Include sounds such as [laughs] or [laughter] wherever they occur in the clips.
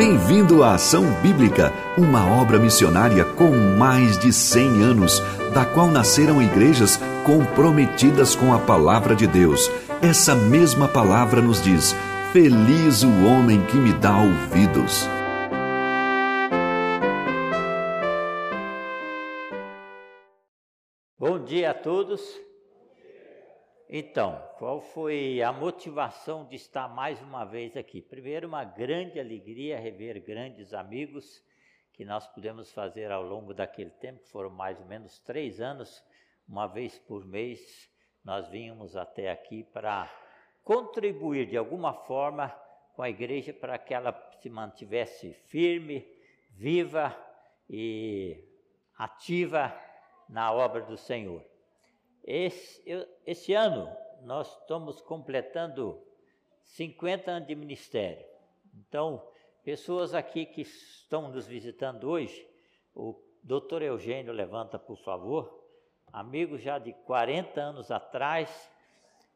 Bem-vindo à Ação Bíblica, uma obra missionária com mais de 100 anos, da qual nasceram igrejas comprometidas com a palavra de Deus. Essa mesma palavra nos diz: Feliz o homem que me dá ouvidos. Bom dia a todos. Então, qual foi a motivação de estar mais uma vez aqui? Primeiro, uma grande alegria rever grandes amigos que nós pudemos fazer ao longo daquele tempo, foram mais ou menos três anos, uma vez por mês, nós vínhamos até aqui para contribuir de alguma forma com a igreja para que ela se mantivesse firme, viva e ativa na obra do Senhor. Esse, eu, esse ano nós estamos completando 50 anos de ministério. Então, pessoas aqui que estão nos visitando hoje, o doutor Eugênio levanta, por favor. Amigo já de 40 anos atrás,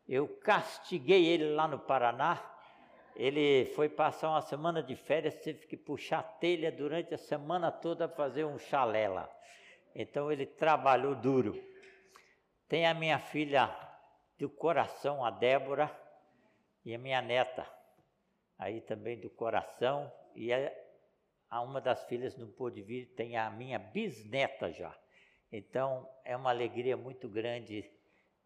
eu castiguei ele lá no Paraná. Ele foi passar uma semana de férias, teve que puxar telha durante a semana toda para fazer um chalé lá. Então ele trabalhou duro. Tem a minha filha do coração, a Débora, e a minha neta, aí também do coração, e a, uma das filhas não pôde vir, tem a minha bisneta já. Então é uma alegria muito grande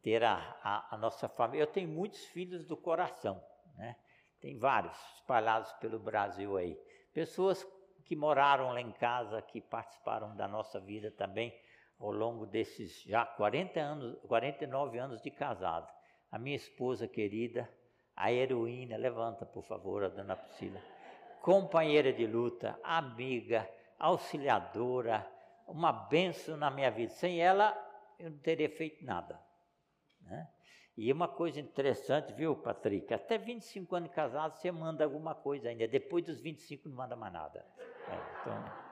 ter a, a, a nossa família. Eu tenho muitos filhos do coração, né? Tem vários espalhados pelo Brasil aí. Pessoas que moraram lá em casa, que participaram da nossa vida também ao longo desses já 40 anos, 49 anos de casado. A minha esposa querida, a heroína, levanta por favor, a dona Priscila, companheira de luta, amiga, auxiliadora, uma benção na minha vida. Sem ela, eu não teria feito nada. Né? E uma coisa interessante, viu, Patrick? Até 25 anos casado, você manda alguma coisa ainda. Depois dos 25, não manda mais nada. É, então.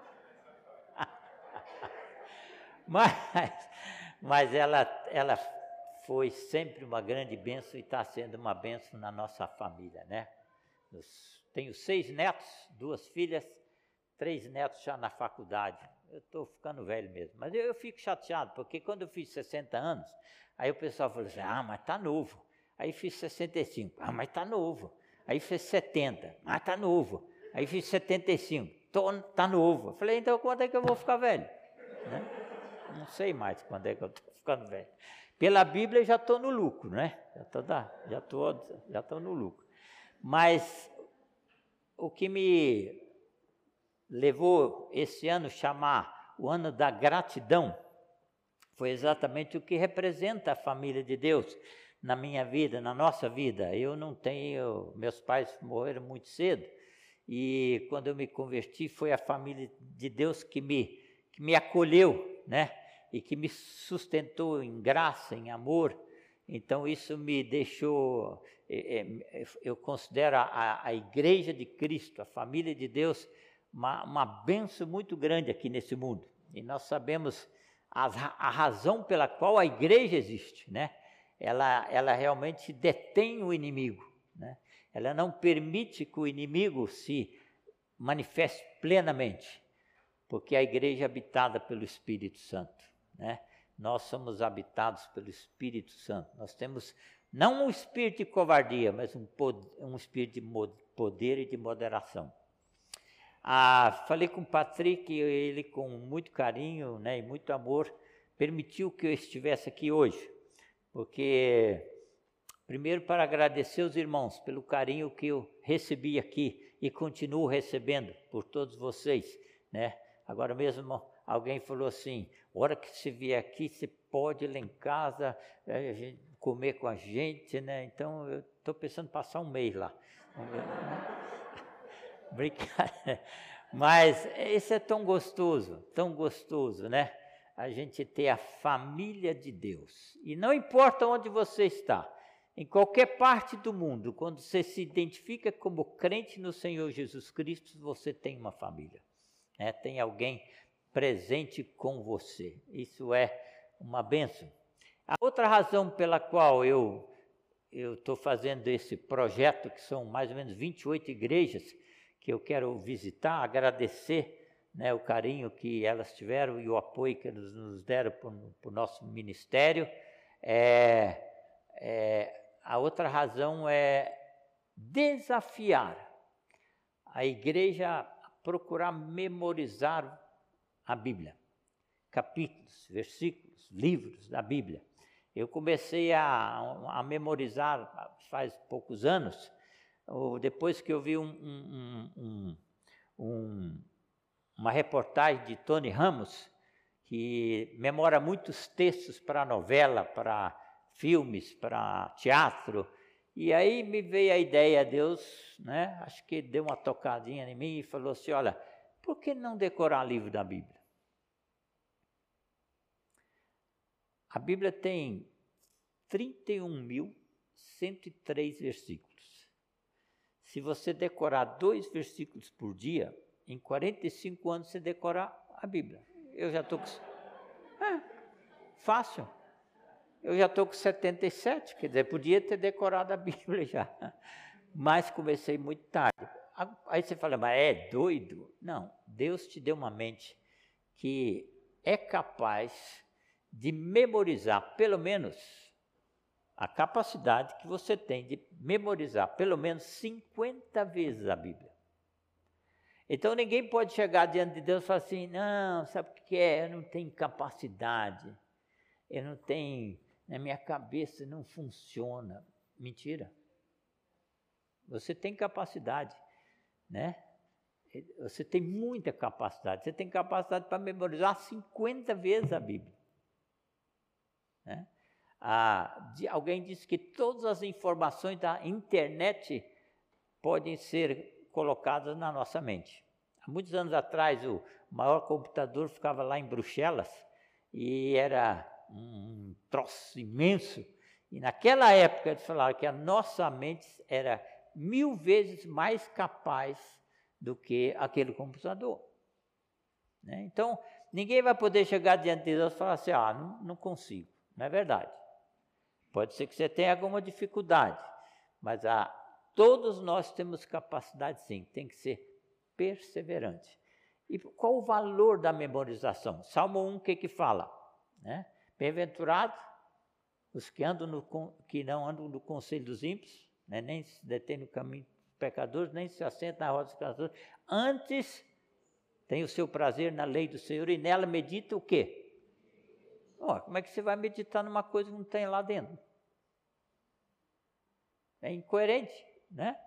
[laughs] Mas, mas ela, ela foi sempre uma grande bênção e está sendo uma bênção na nossa família, né? tenho seis netos, duas filhas, três netos já na faculdade. Eu estou ficando velho mesmo, mas eu, eu, fico chateado, porque quando eu fiz 60 anos, aí o pessoal falou assim, ah, mas está novo. Aí fiz 65, ah, mas está novo. Aí fiz 70, mas está novo. Aí fiz 75, está novo. Eu falei, então quando é que eu vou ficar velho? Né? Não sei mais quando é que eu estou [laughs] ficando velho. Pela Bíblia já estou no lucro, né? Já estou já tô, já tô no lucro. Mas o que me levou esse ano chamar o ano da gratidão foi exatamente o que representa a família de Deus na minha vida, na nossa vida. Eu não tenho, meus pais morreram muito cedo e quando eu me converti foi a família de Deus que me que me acolheu, né? E que me sustentou em graça, em amor. Então, isso me deixou, é, é, eu considero a, a Igreja de Cristo, a família de Deus, uma, uma benção muito grande aqui nesse mundo. E nós sabemos a, a razão pela qual a igreja existe, né? Ela, ela realmente detém o inimigo, né? Ela não permite que o inimigo se manifeste plenamente, porque a igreja é habitada pelo Espírito Santo né? Nós somos habitados pelo Espírito Santo. Nós temos não um espírito de covardia, mas um, um espírito de poder e de moderação. Ah, falei com o Patrick, ele com muito carinho né, e muito amor permitiu que eu estivesse aqui hoje, porque primeiro para agradecer os irmãos pelo carinho que eu recebi aqui e continuo recebendo por todos vocês, né? Agora mesmo alguém falou assim: hora que você vier aqui, você pode ir lá em casa é, comer com a gente, né? Então eu estou pensando em passar um mês lá. [laughs] Brincadeira. Mas isso é tão gostoso, tão gostoso, né? A gente ter a família de Deus. E não importa onde você está, em qualquer parte do mundo, quando você se identifica como crente no Senhor Jesus Cristo, você tem uma família. Né? Tem alguém presente com você. Isso é uma benção. A outra razão pela qual eu eu estou fazendo esse projeto, que são mais ou menos 28 igrejas que eu quero visitar, agradecer né, o carinho que elas tiveram e o apoio que nos deram para o nosso ministério. É, é, a outra razão é desafiar a igreja a procurar memorizar a Bíblia, capítulos, versículos, livros da Bíblia. Eu comecei a, a memorizar faz poucos anos, depois que eu vi um, um, um, um, uma reportagem de Tony Ramos, que memora muitos textos para novela, para filmes, para teatro, e aí me veio a ideia, Deus, né? Acho que deu uma tocadinha em mim e falou assim: olha, por que não decorar livro da Bíblia? A Bíblia tem 31.103 versículos. Se você decorar dois versículos por dia, em 45 anos você decora a Bíblia. Eu já estou com. É, fácil. Eu já estou com 77, quer dizer, podia ter decorado a [laughs] Bíblia já. Mas comecei muito tarde. Aí você fala, mas é doido? Não, Deus te deu uma mente que é capaz de memorizar, pelo menos, a capacidade que você tem de memorizar pelo menos 50 vezes a Bíblia. Então ninguém pode chegar diante de Deus e falar assim: não, sabe o que é? Eu não tenho capacidade, eu não tenho na minha cabeça não funciona. Mentira. Você tem capacidade, né? Você tem muita capacidade. Você tem capacidade para memorizar 50 vezes a Bíblia. Né? Ah, de, alguém disse que todas as informações da internet podem ser colocadas na nossa mente. Há muitos anos atrás, o maior computador ficava lá em Bruxelas e era um troço imenso. E naquela época eles falaram que a nossa mente era mil vezes mais capaz do que aquele computador. Né? Então, ninguém vai poder chegar diante de Deus e falar assim: ah, não, não consigo. Não é verdade. Pode ser que você tenha alguma dificuldade, mas a, todos nós temos capacidade sim, tem que ser perseverante. E qual o valor da memorização? Salmo 1, o que que fala? Né? Bem-aventurado os que, andam no, que não andam no conselho dos ímpios, né, nem se detêm no caminho dos pecadores, nem se assentam na roda dos pecadores. Antes tem o seu prazer na lei do Senhor e nela medita o quê? Como é que você vai meditar numa coisa que não tem lá dentro? É incoerente, né?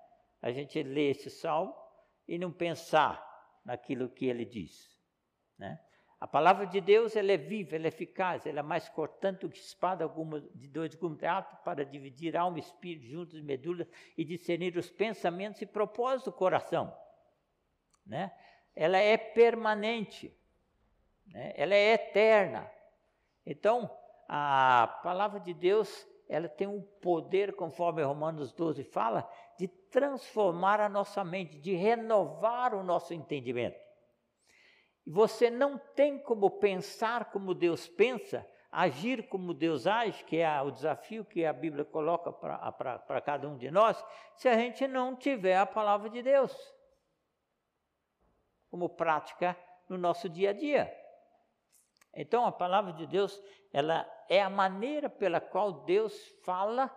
A gente lê esse salmo e não pensar naquilo que ele diz, né? A palavra de Deus ela é viva, ela é eficaz, ela é mais cortante do que espada alguma de dois gumes, apta para dividir alma e espírito juntos e medula e discernir os pensamentos e propósitos do coração. Né? Ela é permanente, né? ela é eterna. Então, a palavra de Deus ela tem um poder, conforme Romanos 12 fala, de transformar a nossa mente, de renovar o nosso entendimento. E você não tem como pensar como Deus pensa, agir como Deus age, que é o desafio que a Bíblia coloca para cada um de nós, se a gente não tiver a palavra de Deus como prática no nosso dia a dia. Então, a palavra de Deus, ela é a maneira pela qual Deus fala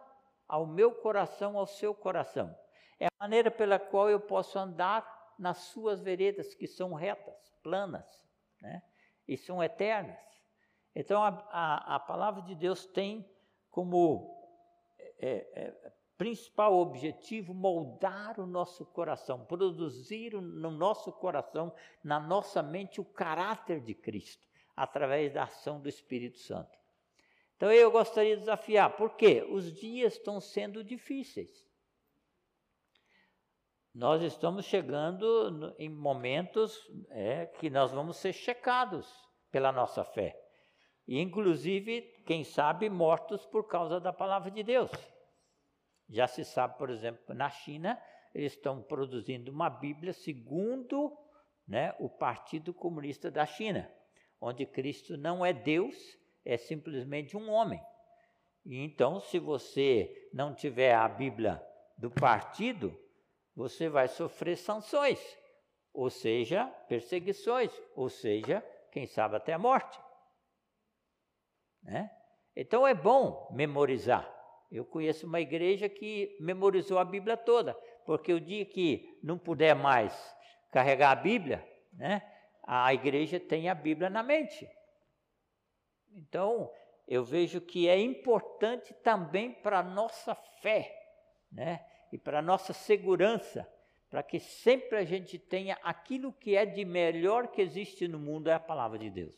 ao meu coração, ao seu coração. É a maneira pela qual eu posso andar nas suas veredas que são retas planas né? e são eternas. Então, a, a, a palavra de Deus tem como é, é, principal objetivo moldar o nosso coração, produzir no nosso coração, na nossa mente, o caráter de Cristo, através da ação do Espírito Santo. Então, eu gostaria de desafiar, porque os dias estão sendo difíceis. Nós estamos chegando em momentos é, que nós vamos ser checados pela nossa fé. E, inclusive, quem sabe, mortos por causa da palavra de Deus. Já se sabe, por exemplo, na China, eles estão produzindo uma Bíblia segundo né, o Partido Comunista da China, onde Cristo não é Deus, é simplesmente um homem. E então, se você não tiver a Bíblia do partido, você vai sofrer sanções, ou seja, perseguições, ou seja, quem sabe até a morte. Né? Então é bom memorizar. Eu conheço uma igreja que memorizou a Bíblia toda, porque o dia que não puder mais carregar a Bíblia, né, a igreja tem a Bíblia na mente. Então, eu vejo que é importante também para a nossa fé, né, e para a nossa segurança, para que sempre a gente tenha aquilo que é de melhor que existe no mundo, é a palavra de Deus.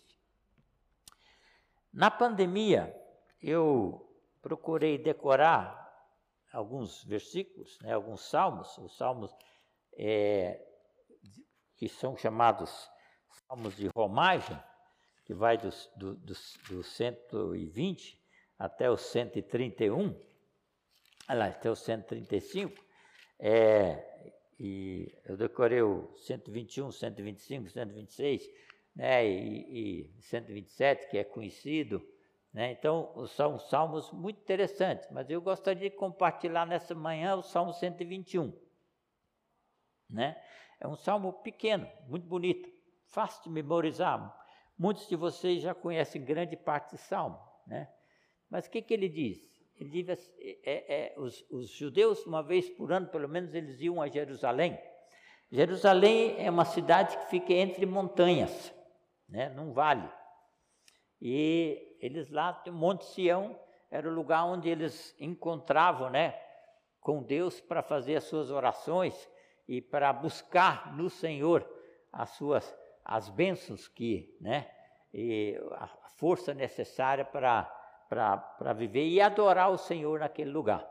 Na pandemia, eu procurei decorar alguns versículos, né, alguns salmos, os salmos é, que são chamados salmos de romagem, que vai dos, do, dos, do 120 até o 131, lá, até o 135, é, e eu decorei o 121, 125, 126, né, e, e 127, que é conhecido, né? Então, são salmos muito interessantes, mas eu gostaria de compartilhar nessa manhã o Salmo 121. Né? É um salmo pequeno, muito bonito, fácil de memorizar. Muitos de vocês já conhecem grande parte do salmo. Né? Mas o que, que ele diz? Ele diz é, é, os, os judeus, uma vez por ano, pelo menos, eles iam a Jerusalém. Jerusalém é uma cidade que fica entre montanhas, né, num vale. E eles lá, Monte Sião, era o lugar onde eles encontravam, né, com Deus para fazer as suas orações e para buscar no Senhor as suas as bênçãos que, né, a força necessária para viver e adorar o Senhor naquele lugar.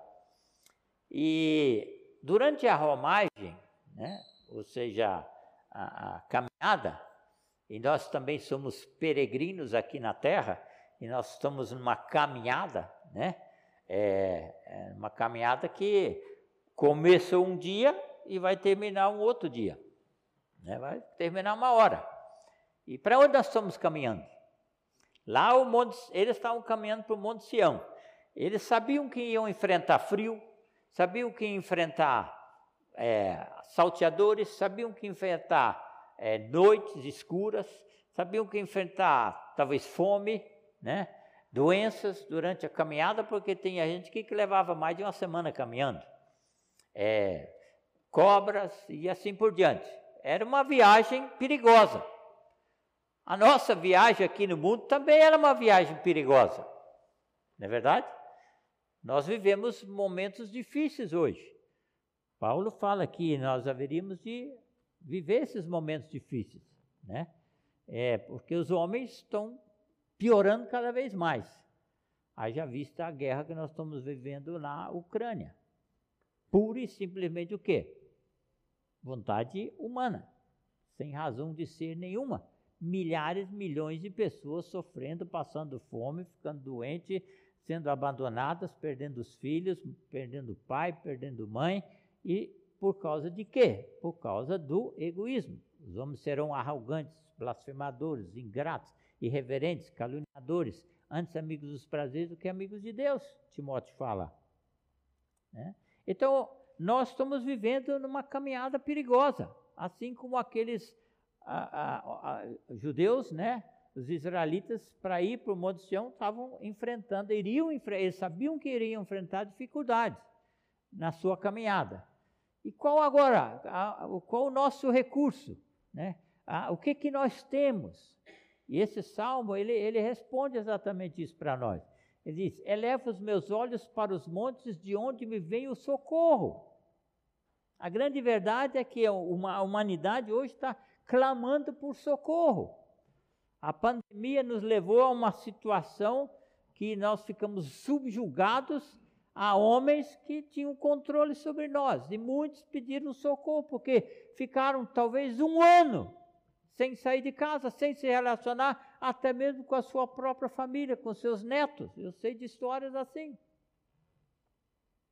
E durante a romagem, né, ou seja, a, a caminhada, e nós também somos peregrinos aqui na terra, e nós estamos numa caminhada, né? É, é uma caminhada que começou um dia e vai terminar um outro dia, né? Vai terminar uma hora. E para onde nós estamos caminhando? Lá o monte, eles estavam caminhando para o Monte Sião. Eles sabiam que iam enfrentar frio, sabiam que iam enfrentar é, salteadores, sabiam que enfrentar é, noites escuras, sabiam que enfrentar talvez fome, né? doenças durante a caminhada, porque tinha gente que, que levava mais de uma semana caminhando, é, cobras e assim por diante. Era uma viagem perigosa. A nossa viagem aqui no mundo também era uma viagem perigosa, não é verdade? Nós vivemos momentos difíceis hoje. Paulo fala que nós haveríamos de viver esses momentos difíceis, né? É, porque os homens estão piorando cada vez mais. Haja vista a guerra que nós estamos vivendo na Ucrânia. Pura e simplesmente o quê? Vontade humana, sem razão de ser nenhuma. Milhares, milhões de pessoas sofrendo, passando fome, ficando doentes, sendo abandonadas, perdendo os filhos, perdendo o pai, perdendo mãe, e por causa de quê? Por causa do egoísmo. Os homens serão arrogantes, blasfemadores, ingratos, irreverentes, caluniadores, antes amigos dos prazeres do que amigos de Deus, Timóteo fala. Né? Então, nós estamos vivendo numa caminhada perigosa, assim como aqueles a, a, a, judeus, né, os israelitas, para ir para o Monte Sião, estavam enfrentando, iriam, eles sabiam que iriam enfrentar dificuldades na sua caminhada. E qual agora, qual o nosso recurso? Né? o que, que nós temos? E esse salmo, ele, ele responde exatamente isso para nós. Ele diz: Eleva os meus olhos para os montes de onde me vem o socorro. A grande verdade é que a humanidade hoje está clamando por socorro. A pandemia nos levou a uma situação que nós ficamos subjugados a homens que tinham controle sobre nós. E muitos pediram socorro, porque ficaram talvez um ano sem sair de casa, sem se relacionar, até mesmo com a sua própria família, com seus netos. Eu sei de histórias assim.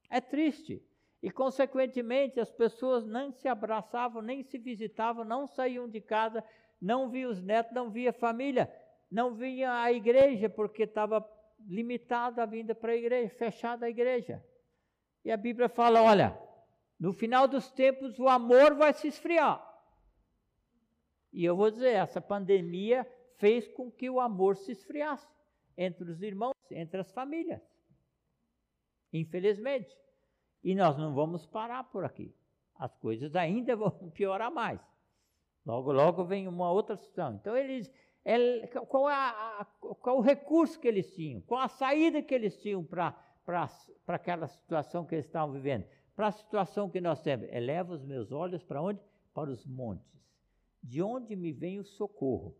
É triste. E, consequentemente, as pessoas não se abraçavam, nem se visitavam, não saíam de casa, não via os netos, não via a família, não via a igreja, porque estava limitada a vinda para a igreja, fechada a igreja. E a Bíblia fala: olha, no final dos tempos o amor vai se esfriar. E eu vou dizer, essa pandemia fez com que o amor se esfriasse entre os irmãos, entre as famílias. Infelizmente. E nós não vamos parar por aqui. As coisas ainda [laughs] vão piorar mais. Logo, logo vem uma outra situação. Então, eles, qual, é a, qual o recurso que eles tinham? Qual a saída que eles tinham para aquela situação que eles estavam vivendo? Para a situação que nós temos. Eleva os meus olhos para onde? Para os montes. De onde me vem o socorro?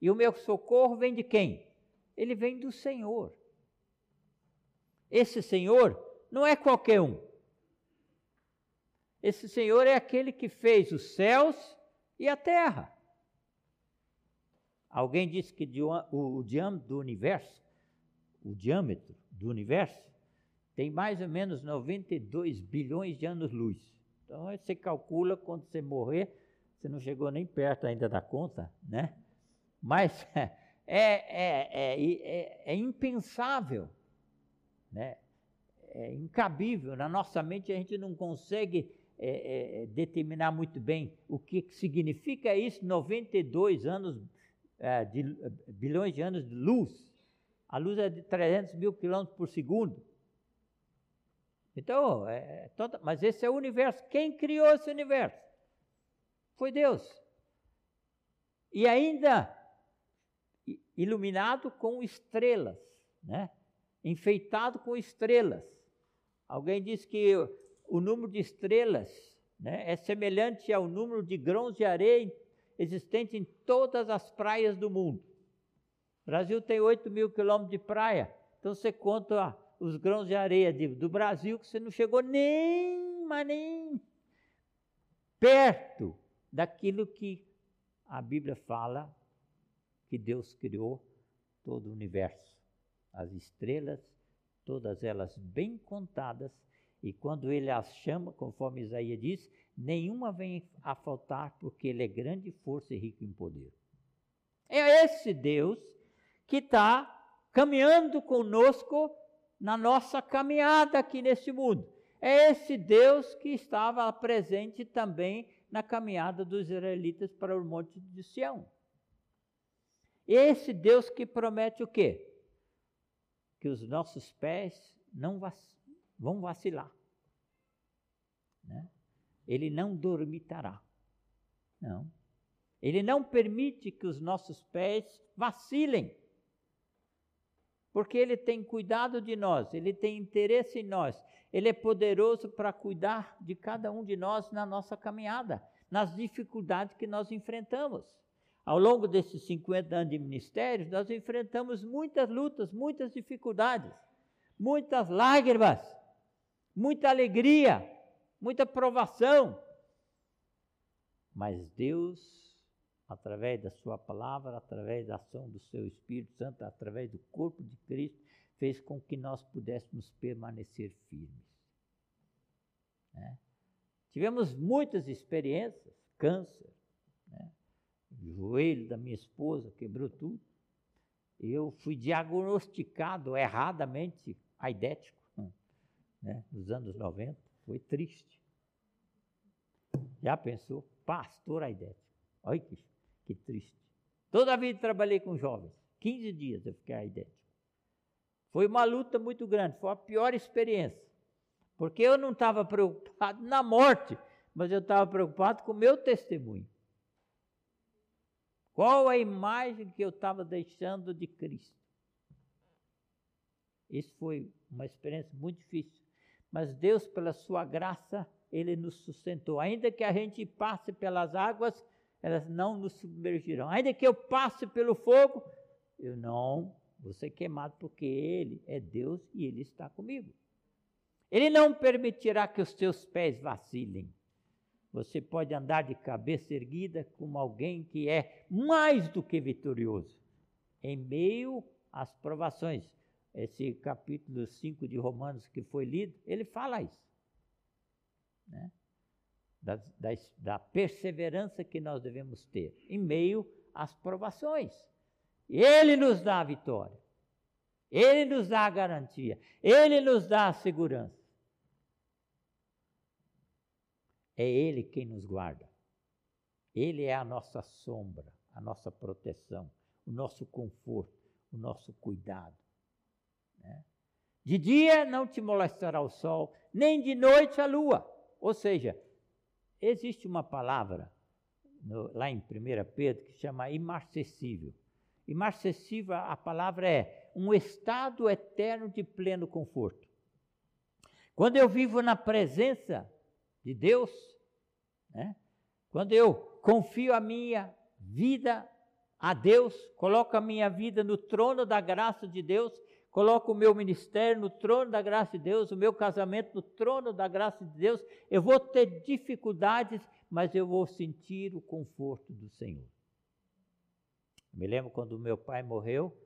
E o meu socorro vem de quem? Ele vem do Senhor. Esse Senhor não é qualquer um. Esse Senhor é aquele que fez os céus e a terra. Alguém disse que o, diâmetro do universo, o diâmetro do universo, tem mais ou menos 92 bilhões de anos-luz. Então você calcula quando você morrer, você não chegou nem perto ainda da conta, né? Mas [laughs] é, é, é, é, é impensável, né? É incabível. Na nossa mente a gente não consegue é, é, determinar muito bem o que significa isso, 92 anos, é, de, bilhões de anos de luz. A luz é de 300 mil quilômetros por segundo. Então, é, toda, mas esse é o universo. Quem criou esse universo? Foi Deus. E ainda iluminado com estrelas, né? enfeitado com estrelas. Alguém disse que o número de estrelas né, é semelhante ao número de grãos de areia existente em todas as praias do mundo. O Brasil tem 8 mil quilômetros de praia, então você conta os grãos de areia de, do Brasil, que você não chegou nem, mas nem perto daquilo que a Bíblia fala que Deus criou todo o universo. As estrelas todas elas bem contadas, e quando ele as chama, conforme Isaías diz, nenhuma vem a faltar, porque ele é grande força e rico em poder. É esse Deus que está caminhando conosco na nossa caminhada aqui nesse mundo. É esse Deus que estava presente também na caminhada dos israelitas para o monte de Sião. Esse Deus que promete o quê? Que os nossos pés não vac vão vacilar. Né? Ele não dormitará. Não. Ele não permite que os nossos pés vacilem. Porque Ele tem cuidado de nós, Ele tem interesse em nós, Ele é poderoso para cuidar de cada um de nós na nossa caminhada, nas dificuldades que nós enfrentamos. Ao longo desses 50 anos de ministério, nós enfrentamos muitas lutas, muitas dificuldades, muitas lágrimas, muita alegria, muita provação. Mas Deus, através da Sua palavra, através da ação do Seu Espírito Santo, através do corpo de Cristo, fez com que nós pudéssemos permanecer firmes. Né? Tivemos muitas experiências, câncer? O joelho da minha esposa quebrou tudo. Eu fui diagnosticado erradamente aidético, [laughs] né, nos anos 90. Foi triste. Já pensou? Pastor aidético. Olha que, que triste. Toda a vida trabalhei com jovens. 15 dias eu fiquei aidético. Foi uma luta muito grande, foi a pior experiência. Porque eu não estava preocupado na morte, mas eu estava preocupado com o meu testemunho. Qual a imagem que eu estava deixando de Cristo? Isso foi uma experiência muito difícil. Mas Deus, pela sua graça, Ele nos sustentou. Ainda que a gente passe pelas águas, elas não nos submergirão. Ainda que eu passe pelo fogo, eu não vou ser queimado, porque Ele é Deus e Ele está comigo. Ele não permitirá que os teus pés vacilem. Você pode andar de cabeça erguida como alguém que é mais do que vitorioso, em meio às provações. Esse capítulo 5 de Romanos que foi lido, ele fala isso. Né? Da, da, da perseverança que nós devemos ter em meio às provações. Ele nos dá a vitória. Ele nos dá a garantia. Ele nos dá a segurança. É Ele quem nos guarda. Ele é a nossa sombra, a nossa proteção, o nosso conforto, o nosso cuidado. Né? De dia não te molestará o sol, nem de noite a lua. Ou seja, existe uma palavra no, lá em 1 Pedro que chama imarcessível. Imarcessível, a palavra é um estado eterno de pleno conforto. Quando eu vivo na presença de Deus, né? quando eu confio a minha vida a Deus, coloco a minha vida no trono da graça de Deus, coloco o meu ministério no trono da graça de Deus, o meu casamento no trono da graça de Deus, eu vou ter dificuldades, mas eu vou sentir o conforto do Senhor. Me lembro quando meu pai morreu,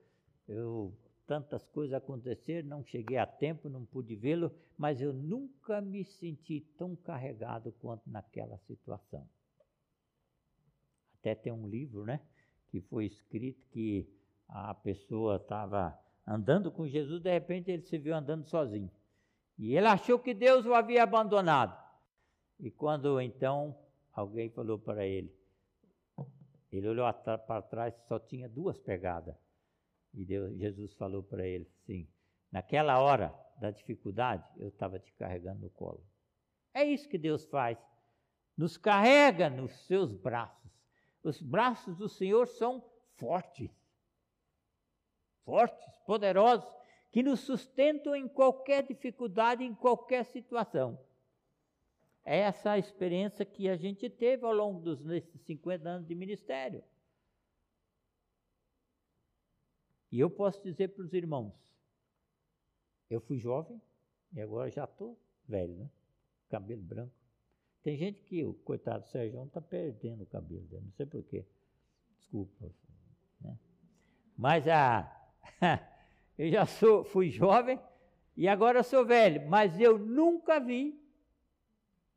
eu tantas coisas aconteceram, não cheguei a tempo, não pude vê-lo, mas eu nunca me senti tão carregado quanto naquela situação. Até tem um livro, né, que foi escrito que a pessoa estava andando com Jesus, de repente ele se viu andando sozinho. E ele achou que Deus o havia abandonado. E quando então alguém falou para ele, ele olhou para trás só tinha duas pegadas. E Deus, Jesus falou para ele assim: naquela hora da dificuldade, eu estava te carregando no colo. É isso que Deus faz. Nos carrega nos seus braços. Os braços do Senhor são fortes, fortes, poderosos, que nos sustentam em qualquer dificuldade, em qualquer situação. É essa a experiência que a gente teve ao longo dos nesses 50 anos de ministério. E eu posso dizer para os irmãos, eu fui jovem e agora já estou velho, né? Cabelo branco. Tem gente que, o coitado do Sérgio, está perdendo o cabelo dele, não sei porquê. Desculpa. Né? Mas a, [laughs] eu já sou, fui jovem e agora sou velho, mas eu nunca vi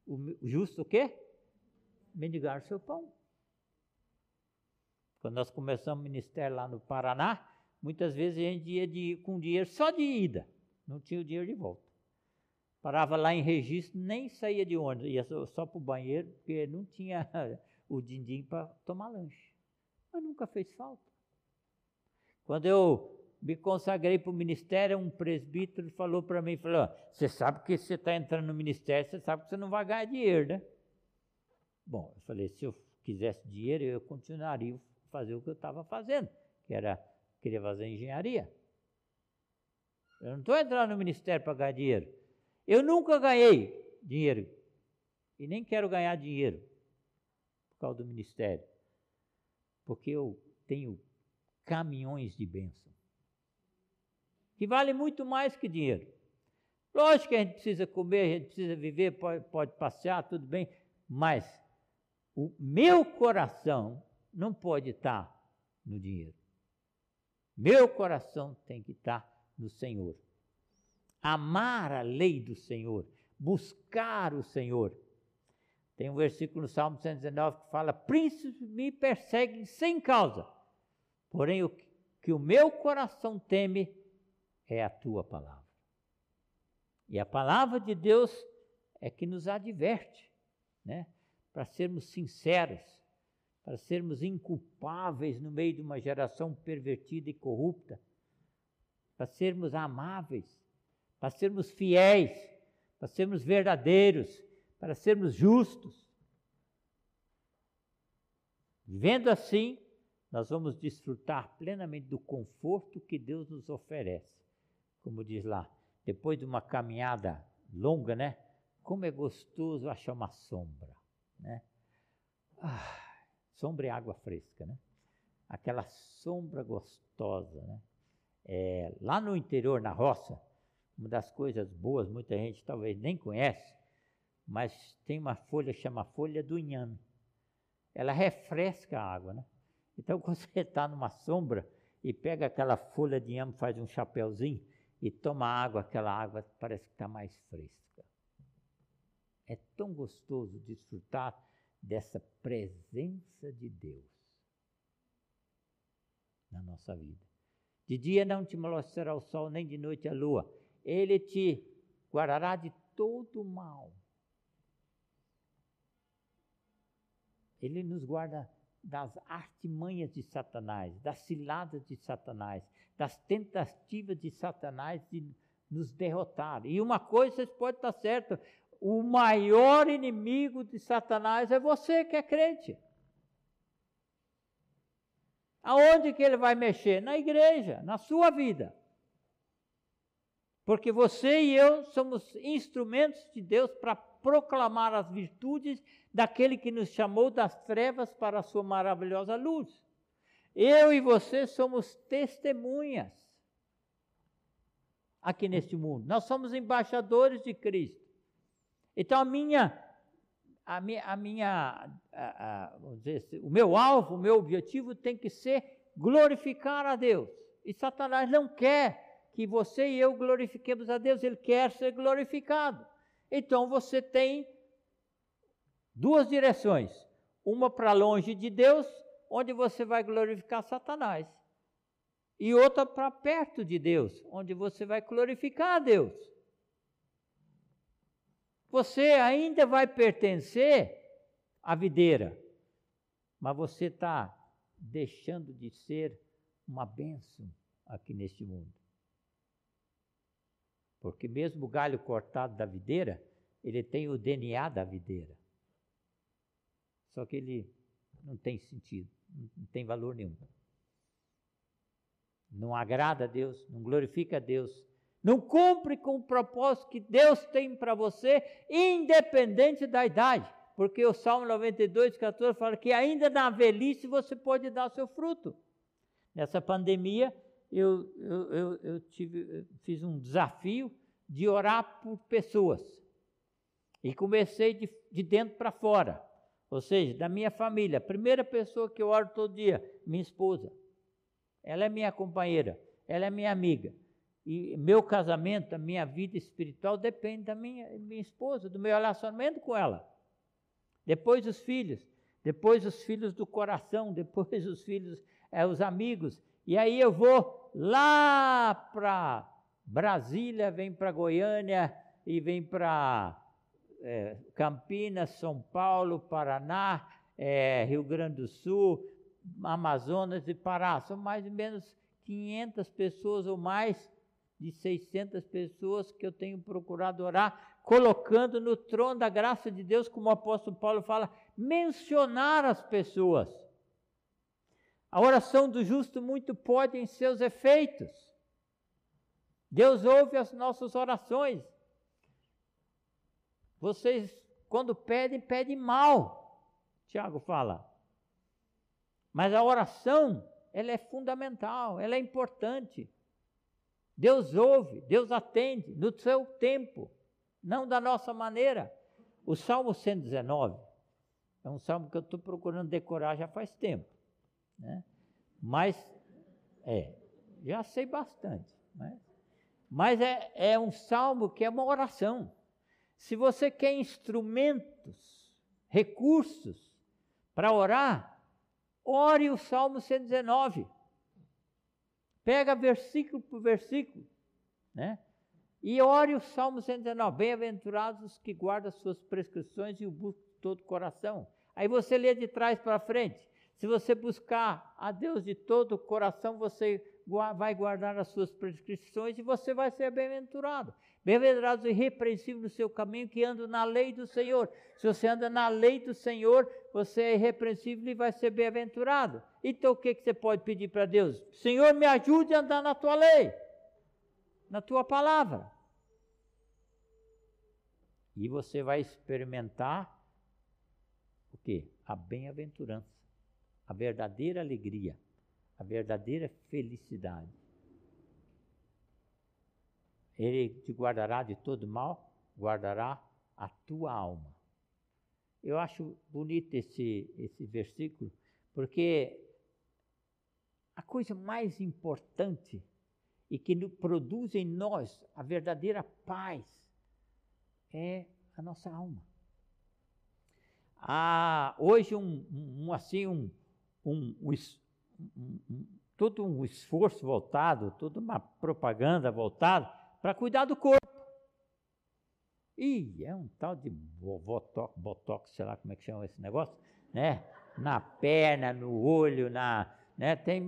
o justo o quê? Mendigar seu pão. Quando nós começamos o ministério lá no Paraná, muitas vezes a gente ia de, com dinheiro só de ida, não tinha o dinheiro de volta. Parava lá em registro, nem saía de ônibus, ia só, só para o banheiro, porque não tinha [laughs] o din-din para tomar lanche. Mas nunca fez falta. Quando eu me consagrei para o ministério, um presbítero falou para mim, falou, você sabe que você está entrando no ministério, você sabe que você não vai ganhar dinheiro, né? Bom, eu falei, se eu quisesse dinheiro, eu continuaria a fazer o que eu estava fazendo, que era, queria fazer engenharia. Eu não estou entrando no ministério para ganhar dinheiro. Eu nunca ganhei dinheiro e nem quero ganhar dinheiro por causa do ministério, porque eu tenho caminhões de bênção que vale muito mais que dinheiro. Lógico que a gente precisa comer, a gente precisa viver, pode, pode passear, tudo bem, mas o meu coração não pode estar no dinheiro. Meu coração tem que estar no Senhor amar a lei do Senhor, buscar o Senhor. Tem um versículo no Salmo 119 que fala: Príncipes me perseguem sem causa, porém o que o meu coração teme é a tua palavra. E a palavra de Deus é que nos adverte, né? Para sermos sinceros, para sermos inculpáveis no meio de uma geração pervertida e corrupta, para sermos amáveis, para sermos fiéis, para sermos verdadeiros, para sermos justos. Vivendo assim, nós vamos desfrutar plenamente do conforto que Deus nos oferece. Como diz lá, depois de uma caminhada longa, né? Como é gostoso achar uma sombra, né? Ah, sombra e água fresca, né? Aquela sombra gostosa, né? É, lá no interior, na roça, uma das coisas boas, muita gente talvez nem conhece, mas tem uma folha chama folha do inhame. Ela refresca a água, né? Então, [laughs] quando você está numa sombra e pega aquela folha de inhame, faz um chapéuzinho e toma água, aquela água parece que está mais fresca. É tão gostoso desfrutar dessa presença de Deus na nossa vida. De dia não te molestará o sol, nem de noite a lua ele te guardará de todo mal. Ele nos guarda das artimanhas de Satanás, das ciladas de Satanás, das tentativas de Satanás de nos derrotar. E uma coisa pode estar certa: o maior inimigo de Satanás é você que é crente. Aonde que ele vai mexer? Na igreja, na sua vida. Porque você e eu somos instrumentos de Deus para proclamar as virtudes daquele que nos chamou das trevas para a sua maravilhosa luz. Eu e você somos testemunhas aqui neste mundo. Nós somos embaixadores de Cristo. Então a minha a minha, a minha a, a, vamos dizer, assim, o meu alvo, o meu objetivo tem que ser glorificar a Deus. E Satanás não quer que você e eu glorifiquemos a Deus, ele quer ser glorificado. Então você tem duas direções: uma para longe de Deus, onde você vai glorificar Satanás, e outra para perto de Deus, onde você vai glorificar a Deus. Você ainda vai pertencer à videira, mas você está deixando de ser uma bênção aqui neste mundo. Porque mesmo o galho cortado da videira, ele tem o DNA da videira. Só que ele não tem sentido, não tem valor nenhum. Não agrada a Deus, não glorifica a Deus, não cumpre com o propósito que Deus tem para você, independente da idade. Porque o Salmo 92, 14 fala que ainda na velhice você pode dar seu fruto. Nessa pandemia, eu, eu, eu, eu tive, fiz um desafio de orar por pessoas. E comecei de, de dentro para fora. Ou seja, da minha família. A primeira pessoa que eu oro todo dia, minha esposa. Ela é minha companheira, ela é minha amiga. E meu casamento, a minha vida espiritual depende da minha, minha esposa, do meu relacionamento com ela. Depois os filhos, depois os filhos do coração, [laughs] depois os filhos, é, os amigos. E aí eu vou lá para Brasília, vem para Goiânia e vem para é, Campinas, São Paulo, Paraná, é, Rio Grande do Sul, Amazonas e Pará. São mais ou menos 500 pessoas ou mais de 600 pessoas que eu tenho procurado orar, colocando no trono da graça de Deus, como o apóstolo Paulo fala, mencionar as pessoas. A oração do justo muito pode em seus efeitos. Deus ouve as nossas orações. Vocês, quando pedem, pedem mal. Tiago fala. Mas a oração, ela é fundamental, ela é importante. Deus ouve, Deus atende no seu tempo, não da nossa maneira. O Salmo 119 é um salmo que eu estou procurando decorar já faz tempo, né? Mas, é, já sei bastante, né? mas é, é um salmo que é uma oração. Se você quer instrumentos, recursos para orar, ore o Salmo 119. Pega versículo por versículo, né? E ore o Salmo 119. Bem-aventurados os que guardam as suas prescrições e o buscam de todo o coração. Aí você lê de trás para frente. Se você buscar a Deus de todo o coração, você vai guardar as suas prescrições e você vai ser bem-aventurado. Bem-aventurados e irrepreensíveis no seu caminho que andam na lei do Senhor. Se você anda na lei do Senhor, você é irrepreensível e vai ser bem-aventurado. Então o que, que você pode pedir para Deus? Senhor, me ajude a andar na tua lei, na tua palavra. E você vai experimentar o que? A bem-aventurança, a verdadeira alegria, a verdadeira felicidade. Ele te guardará de todo mal, guardará a tua alma. Eu acho bonito esse, esse versículo, porque a coisa mais importante e que produz em nós a verdadeira paz é a nossa alma. Há hoje um, um assim um, um, um, todo um esforço voltado, toda uma propaganda voltada para cuidar do corpo. E é um tal de botox, botox, sei lá como é que chama esse negócio, né? Na perna, no olho, na, né? Tem,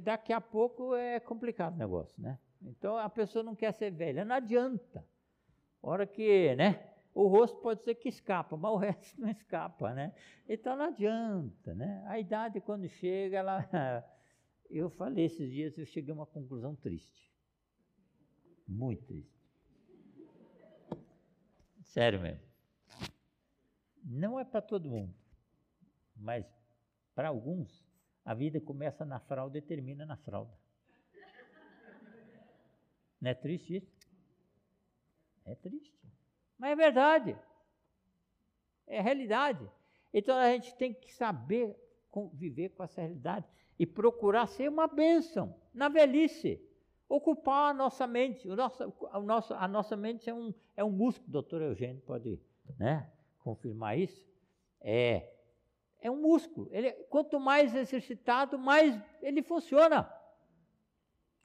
daqui a pouco é complicado o negócio, né? Então a pessoa não quer ser velha, não adianta. Hora que, né? O rosto pode ser que escapa, mas o resto [laughs] não escapa, né? Então não adianta, né? A idade quando chega, ela [laughs] Eu falei esses dias, eu cheguei a uma conclusão triste. Muito triste. Sério mesmo. Não é para todo mundo, mas para alguns, a vida começa na fralda e termina na fralda. Não é triste isso? É triste. Mas é verdade. É realidade. Então a gente tem que saber conviver com essa realidade e procurar ser uma bênção na velhice. Ocupar a nossa mente. O nosso, a, nossa, a nossa mente é um, é um músculo, doutor Eugênio pode né, confirmar isso. É, é um músculo. Ele, quanto mais exercitado, mais ele funciona.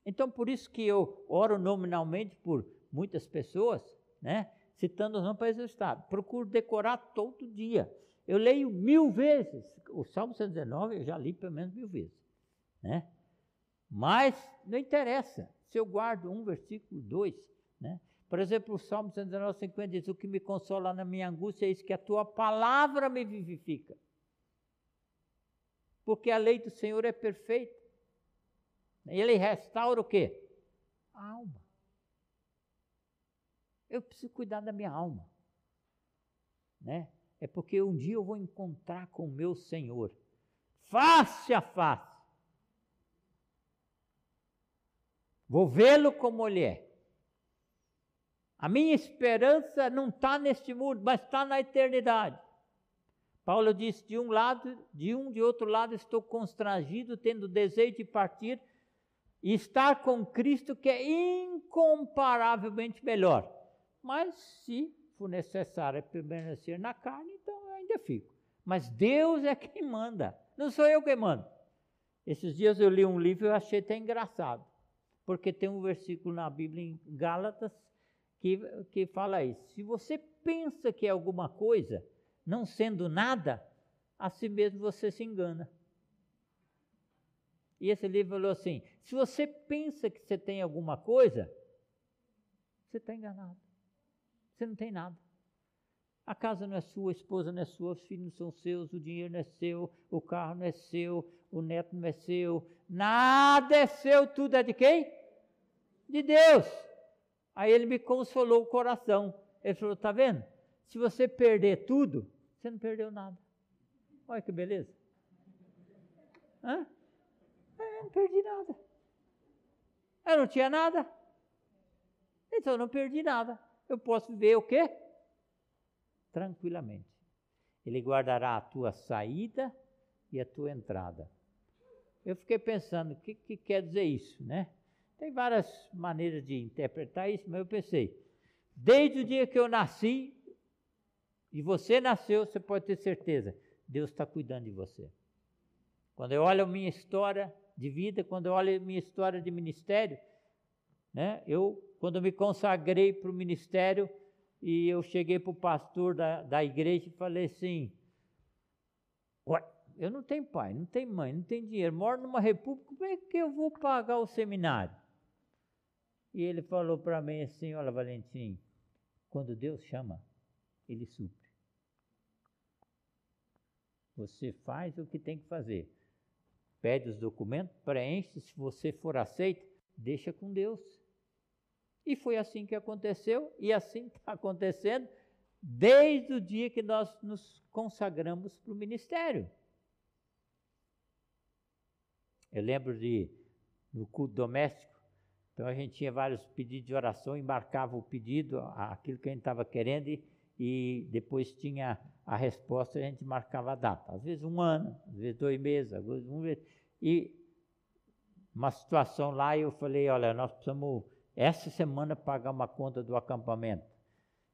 Então, por isso que eu oro nominalmente por muitas pessoas, né, citando os nomes para exercitar. Procuro decorar todo dia. Eu leio mil vezes. O Salmo 119 eu já li pelo menos mil vezes. Né? Mas não interessa se eu guardo um versículo, dois. Né? Por exemplo, o Salmo 119, 50 diz: O que me consola na minha angústia é isso, que a tua palavra me vivifica. Porque a lei do Senhor é perfeita. Ele restaura o quê? A alma. Eu preciso cuidar da minha alma. Né? é porque um dia eu vou encontrar com o meu Senhor, face a face. Vou vê-lo como ele é. A minha esperança não está neste mundo, mas está na eternidade. Paulo disse: de um lado, de um de outro lado, estou constrangido, tendo desejo de partir e estar com Cristo, que é incomparavelmente melhor. Mas se for necessário permanecer na carne, então eu ainda fico. Mas Deus é quem manda, não sou eu quem mando. Esses dias eu li um livro e achei até engraçado, porque tem um versículo na Bíblia em Gálatas que, que fala isso. Se você pensa que é alguma coisa, não sendo nada, a si mesmo você se engana. E esse livro falou assim: se você pensa que você tem alguma coisa, você está enganado. Você não tem nada. A casa não é sua, a esposa não é sua, os filhos não são seus, o dinheiro não é seu, o carro não é seu, o neto não é seu, nada é seu, tudo é de quem? De Deus. Aí ele me consolou o coração. Ele falou: Está vendo? Se você perder tudo, você não perdeu nada. Olha que beleza. Hã? É, não perdi nada. Eu não tinha nada. Então eu não perdi nada eu posso viver o quê? Tranquilamente. Ele guardará a tua saída e a tua entrada. Eu fiquei pensando, o que, que quer dizer isso, né? Tem várias maneiras de interpretar isso, mas eu pensei, desde o dia que eu nasci, e você nasceu, você pode ter certeza, Deus está cuidando de você. Quando eu olho a minha história de vida, quando eu olho a minha história de ministério, né, eu quando eu me consagrei para o ministério e eu cheguei para o pastor da, da igreja e falei assim: eu não tenho pai, não tenho mãe, não tenho dinheiro, moro numa república, como é que eu vou pagar o seminário? E ele falou para mim assim: Olha, Valentim, quando Deus chama, Ele supre. Você faz o que tem que fazer. Pede os documentos, preenche, se você for aceito, deixa com Deus. E foi assim que aconteceu, e assim está [laughs] acontecendo desde o dia que nós nos consagramos para o ministério. Eu lembro de no culto doméstico, então a gente tinha vários pedidos de oração, embarcava o pedido, aquilo que a gente estava querendo, e, e depois tinha a resposta, a gente marcava a data. Às vezes um ano, às vezes dois meses, às vezes um mês. E uma situação lá, eu falei, olha, nós precisamos essa semana pagar uma conta do acampamento.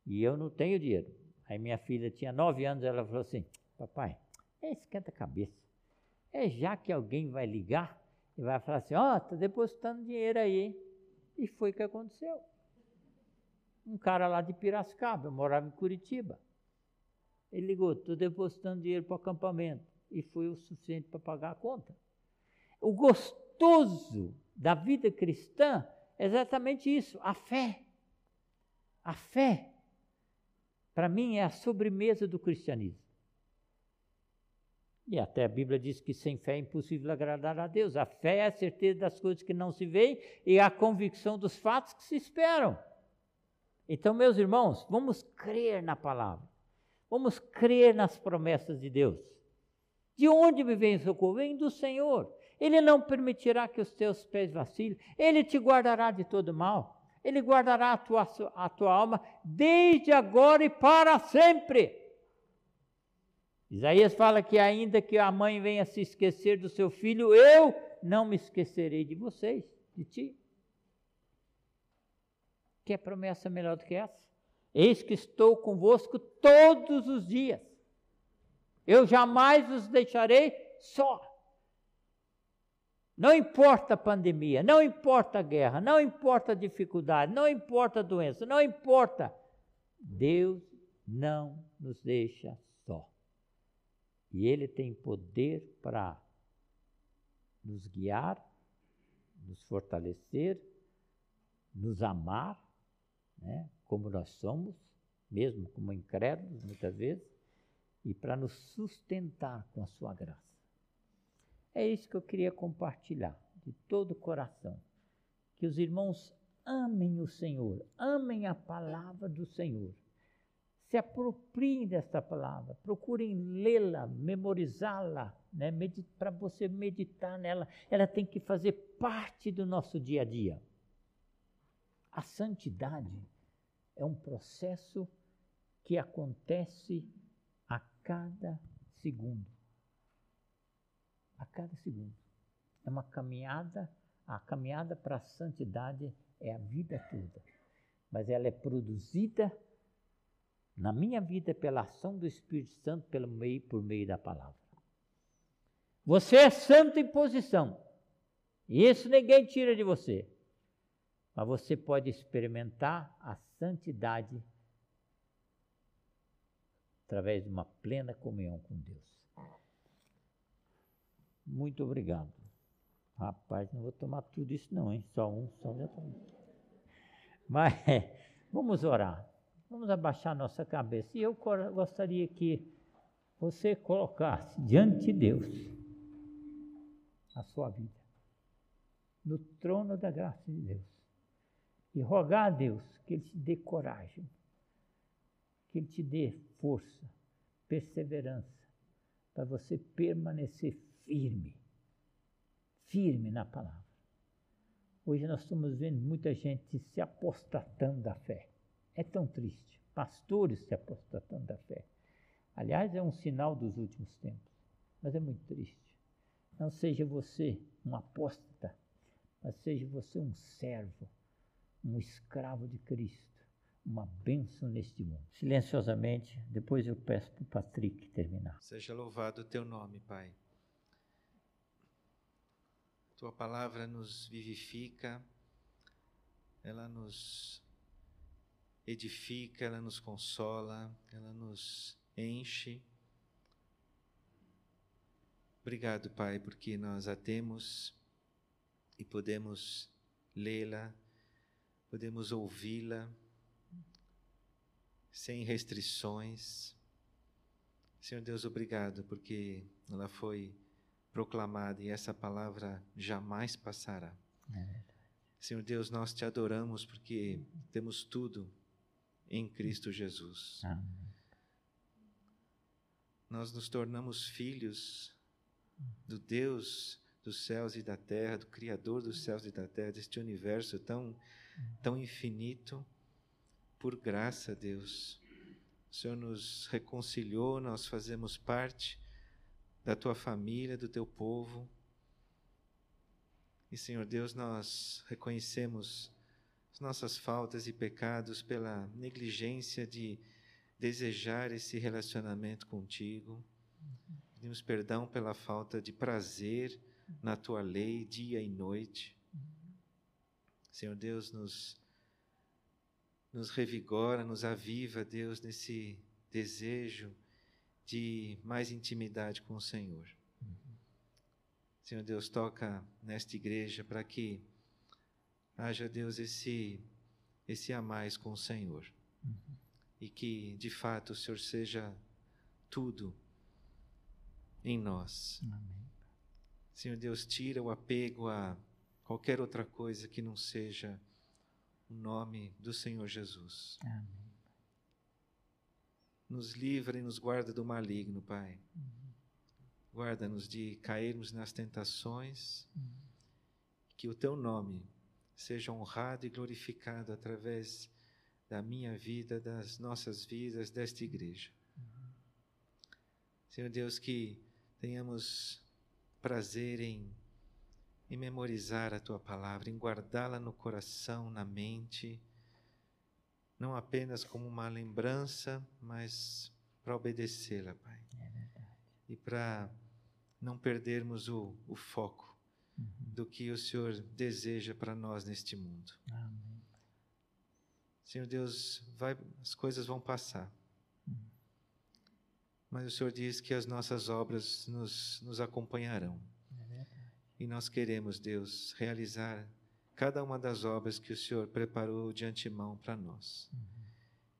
E eu não tenho dinheiro. Aí minha filha tinha nove anos, ela falou assim, papai, é esquenta a cabeça. É já que alguém vai ligar e vai falar assim, ó, oh, está depositando dinheiro aí? E foi o que aconteceu. Um cara lá de Piracicaba, eu morava em Curitiba. Ele ligou, estou depositando dinheiro para o acampamento. E foi o suficiente para pagar a conta. O gostoso da vida cristã é exatamente isso, a fé. A fé, para mim, é a sobremesa do cristianismo. E até a Bíblia diz que sem fé é impossível agradar a Deus. A fé é a certeza das coisas que não se veem e a convicção dos fatos que se esperam. Então, meus irmãos, vamos crer na palavra. Vamos crer nas promessas de Deus. De onde me vem o socorro? Vem do Senhor. Ele não permitirá que os teus pés vacilem. Ele te guardará de todo mal. Ele guardará a tua, a tua alma desde agora e para sempre. Isaías fala que ainda que a mãe venha se esquecer do seu filho, eu não me esquecerei de vocês, de ti. Quer promessa melhor do que essa? Eis que estou convosco todos os dias. Eu jamais os deixarei só. Não importa a pandemia, não importa a guerra, não importa a dificuldade, não importa a doença, não importa. Deus não nos deixa. E Ele tem poder para nos guiar, nos fortalecer, nos amar, né, como nós somos, mesmo como incrédulos muitas vezes, e para nos sustentar com a Sua graça. É isso que eu queria compartilhar de todo o coração. Que os irmãos amem o Senhor, amem a palavra do Senhor. Se apropriem desta palavra, procurem lê-la, memorizá-la, né? para você meditar nela. Ela tem que fazer parte do nosso dia a dia. A santidade é um processo que acontece a cada segundo a cada segundo. É uma caminhada, a caminhada para a santidade é a vida toda. Mas ela é produzida na minha vida pela ação do Espírito Santo pelo meio por meio da palavra. Você é santo em posição. Isso ninguém tira de você. Mas você pode experimentar a santidade através de uma plena comunhão com Deus. Muito obrigado. Rapaz, não vou tomar tudo isso não, hein? Só um, só já tomei. Mas [laughs] vamos orar. Vamos abaixar nossa cabeça. E eu gostaria que você colocasse diante de Deus a sua vida. No trono da graça de Deus. E rogar a Deus que Ele te dê coragem. Que Ele te dê força, perseverança. Para você permanecer firme, firme na palavra. Hoje nós estamos vendo muita gente se apostatando da fé. É tão triste. Pastores se apostatando da fé. Aliás, é um sinal dos últimos tempos, mas é muito triste. Não seja você um apóstata, mas seja você um servo, um escravo de Cristo, uma bênção neste mundo. Silenciosamente, depois eu peço para o Patrick terminar. Seja louvado o teu nome, Pai. Tua palavra nos vivifica, ela nos edifica, ela nos consola, ela nos enche. Obrigado, Pai, porque nós a temos e podemos lê-la, podemos ouvi-la sem restrições. Senhor Deus, obrigado porque ela foi proclamada e essa palavra jamais passará. É Senhor Deus, nós te adoramos porque temos tudo em Cristo Jesus. Amém. Nós nos tornamos filhos do Deus dos céus e da terra, do Criador dos céus e da terra, deste universo tão, tão infinito, por graça, Deus. O Senhor nos reconciliou, nós fazemos parte da tua família, do teu povo. E, Senhor Deus, nós reconhecemos as nossas faltas e pecados pela negligência de desejar esse relacionamento contigo. Pedimos perdão pela falta de prazer na tua lei, dia e noite. Senhor Deus, nos, nos revigora, nos aviva, Deus, nesse desejo de mais intimidade com o Senhor. Senhor Deus, toca nesta igreja para que haja, Deus, esse, esse a mais com o Senhor. Uhum. E que, de fato, o Senhor seja tudo em nós. Amém. Senhor Deus, tira o apego a qualquer outra coisa que não seja o nome do Senhor Jesus. Amém. Nos livra e nos guarda do maligno, Pai. Uhum. Guarda-nos de cairmos nas tentações. Que o teu nome seja honrado e glorificado através da minha vida, das nossas vidas, desta igreja. Senhor Deus, que tenhamos prazer em, em memorizar a tua palavra, em guardá-la no coração, na mente, não apenas como uma lembrança, mas para obedecê-la, Pai. É e para não perdermos o, o foco uhum. do que o Senhor deseja para nós neste mundo. Amém. Senhor Deus, vai, as coisas vão passar. Uhum. Mas o Senhor diz que as nossas obras nos, nos acompanharão. É e nós queremos, Deus, realizar cada uma das obras que o Senhor preparou de antemão para nós. Uhum.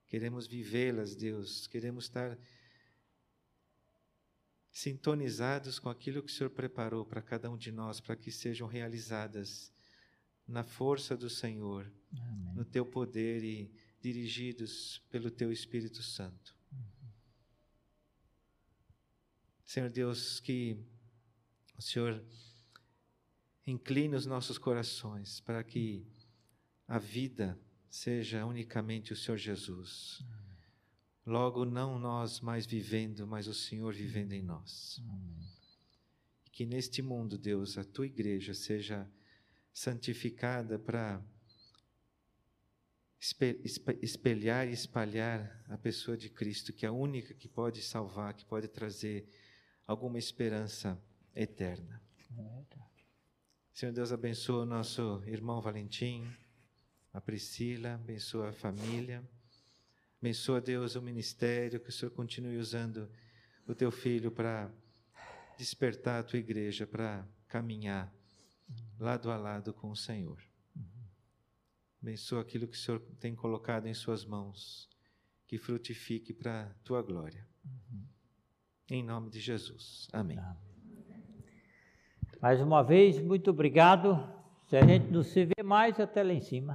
Queremos vivê-las, Deus. Queremos estar sintonizados com aquilo que o Senhor preparou para cada um de nós, para que sejam realizadas na força do Senhor, Amém. no teu poder e dirigidos pelo teu Espírito Santo. Uhum. Senhor Deus, que o Senhor incline os nossos corações para que a vida seja unicamente o Senhor Jesus. Amém Logo, não nós mais vivendo, mas o Senhor vivendo em nós. Amém. Que neste mundo, Deus, a tua igreja seja santificada para espelhar e espalhar a pessoa de Cristo, que é a única que pode salvar, que pode trazer alguma esperança eterna. Senhor Deus, abençoa o nosso irmão Valentim, a Priscila, abençoa a família. Abençoa, Deus, o ministério, que o Senhor continue usando o teu filho para despertar a tua igreja, para caminhar lado a lado com o Senhor. Abençoa aquilo que o Senhor tem colocado em suas mãos, que frutifique para a tua glória. Em nome de Jesus. Amém. Mais uma vez, muito obrigado. Se a gente não se vê mais, até lá em cima.